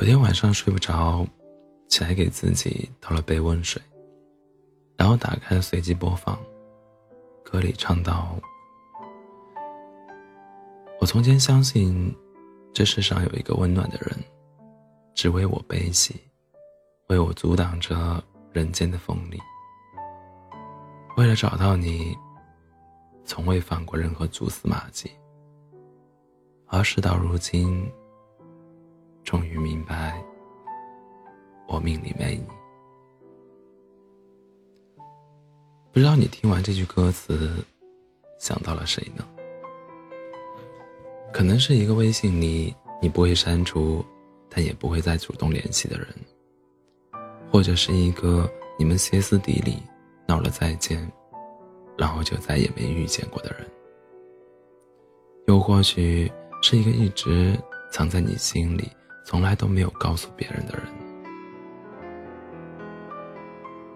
有天晚上睡不着，起来给自己倒了杯温水，然后打开随机播放，歌里唱道：“我从前相信，这世上有一个温暖的人，只为我悲喜，为我阻挡着人间的锋利。为了找到你，从未放过任何蛛丝马迹。而事到如今。”终于明白，我命里没你。不知道你听完这句歌词，想到了谁呢？可能是一个微信里你不会删除，但也不会再主动联系的人，或者是一个你们歇斯底里闹了再见，然后就再也没遇见过的人，又或许是一个一直藏在你心里。从来都没有告诉别人的人。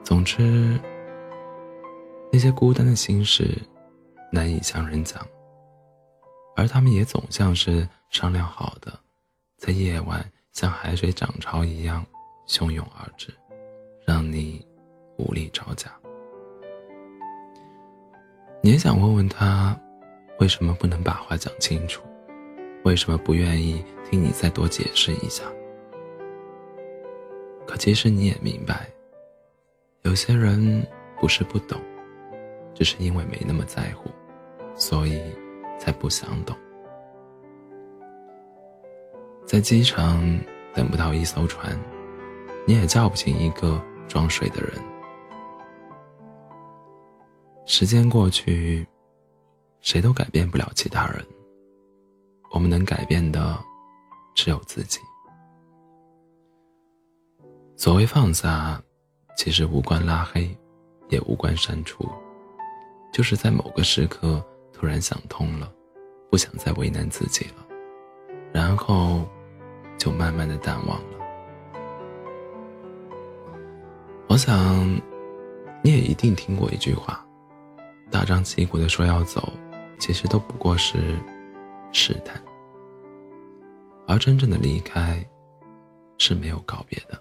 总之，那些孤单的心事难以向人讲，而他们也总像是商量好的，在夜晚像海水涨潮一样汹涌而至，让你无力招架。你也想问问他，为什么不能把话讲清楚？为什么不愿意听你再多解释一下？可其实你也明白，有些人不是不懂，只是因为没那么在乎，所以才不想懂。在机场等不到一艘船，你也叫不醒一个装睡的人。时间过去，谁都改变不了其他人。我们能改变的，只有自己。所谓放下，其实无关拉黑，也无关删除，就是在某个时刻突然想通了，不想再为难自己了，然后就慢慢的淡忘了。我想，你也一定听过一句话：大张旗鼓的说要走，其实都不过是。试探，而真正的离开是没有告别的。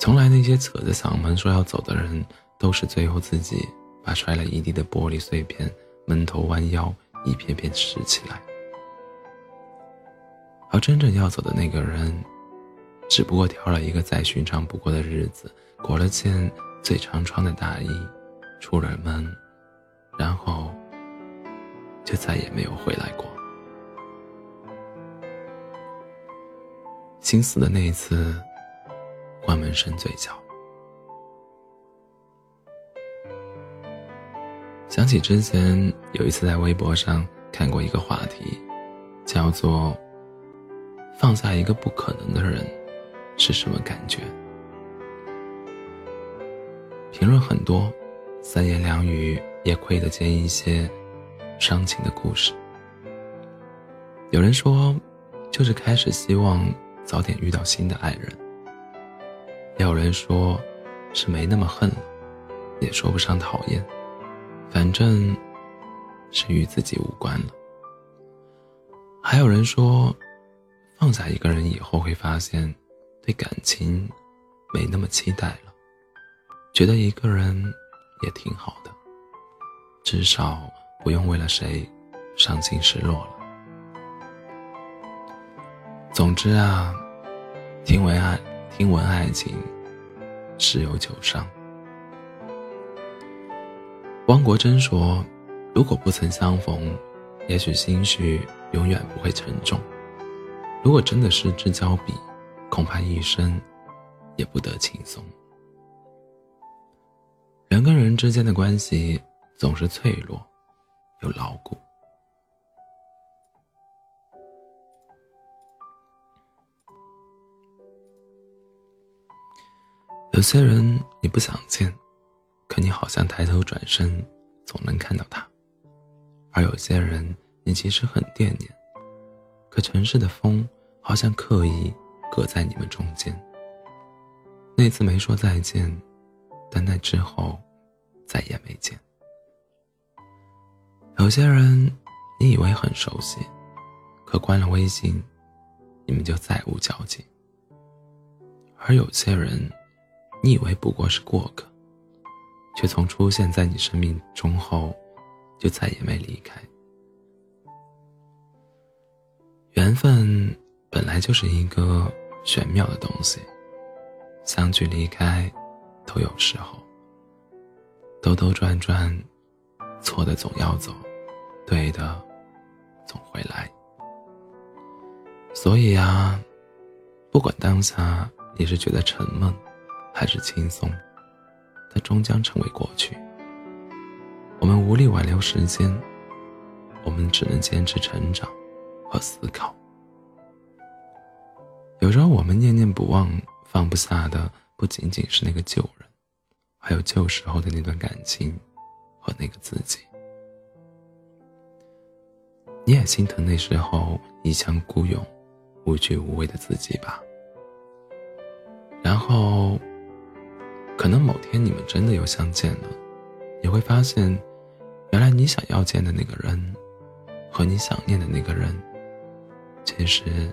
从来那些扯着嗓门说要走的人，都是最后自己把摔了一地的玻璃碎片闷头弯腰一片片拾起来。而真正要走的那个人，只不过挑了一个再寻常不过的日子，裹了件最常穿的大衣，出了门，然后。就再也没有回来过。心死的那一次，关门声最小。想起之前有一次在微博上看过一个话题，叫做“放下一个不可能的人是什么感觉”。评论很多，三言两语也窥得见一些。伤情的故事，有人说，就是开始希望早点遇到新的爱人；也有人说，是没那么恨了，也说不上讨厌，反正，是与自己无关了。还有人说，放下一个人以后会发现，对感情没那么期待了，觉得一个人也挺好的，至少。不用为了谁伤心失落了。总之啊，听闻爱，听闻爱情，十有九伤。汪国真说：“如果不曾相逢，也许心绪永远不会沉重；如果真的失之交臂，恐怕一生也不得轻松。”人跟人之间的关系总是脆弱。又牢固。有些人你不想见，可你好像抬头转身总能看到他；而有些人你其实很惦念，可城市的风好像刻意隔在你们中间。那次没说再见，但那之后再也没见。有些人，你以为很熟悉，可关了微信，你们就再无交集。而有些人，你以为不过是过客，却从出现在你生命中后，就再也没离开。缘分本来就是一个玄妙的东西，相聚离开，都有时候。兜兜转转，错的总要走，对的总会来。所以啊，不管当下你是觉得沉闷，还是轻松，它终将成为过去。我们无力挽留时间，我们只能坚持成长和思考。有时候我们念念不忘、放不下的，不仅仅是那个旧人。还有旧时候的那段感情，和那个自己，你也心疼那时候一腔孤勇、无惧无畏的自己吧？然后，可能某天你们真的又相见了，你会发现，原来你想要见的那个人，和你想念的那个人，其实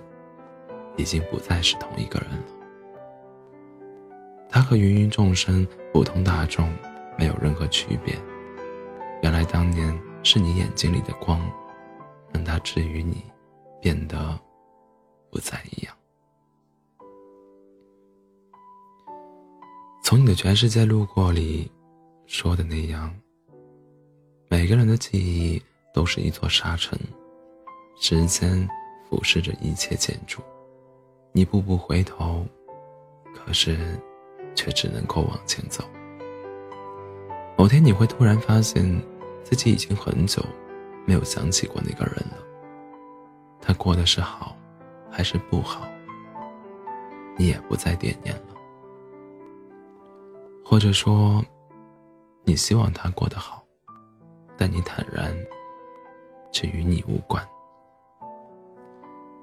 已经不再是同一个人了。他和芸芸众生、普通大众没有任何区别。原来当年是你眼睛里的光，让他治愈你，变得不再一样。从你的全世界路过里说的那样，每个人的记忆都是一座沙城，时间俯视着一切建筑，你步步回头，可是。却只能够往前走。某天你会突然发现，自己已经很久没有想起过那个人了。他过的是好，还是不好，你也不再惦念了。或者说，你希望他过得好，但你坦然，却与你无关。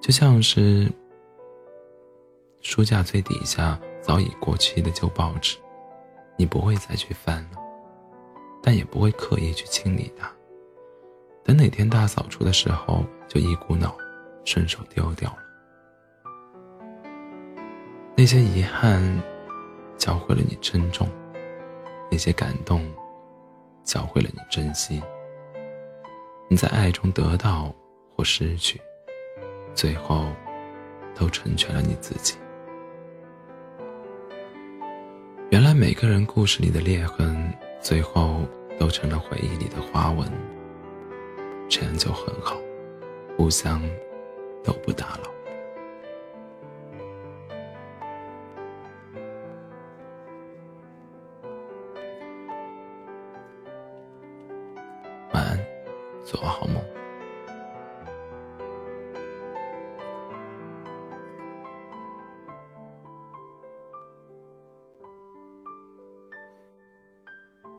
就像是书架最底下。早已过期的旧报纸，你不会再去翻了，但也不会刻意去清理它。等哪天大扫除的时候，就一股脑顺手丢掉了。那些遗憾，教会了你珍重；那些感动，教会了你珍惜。你在爱中得到或失去，最后，都成全了你自己。原来每个人故事里的裂痕，最后都成了回忆里的花纹。这样就很好，互相都不打扰。晚安，做个好梦。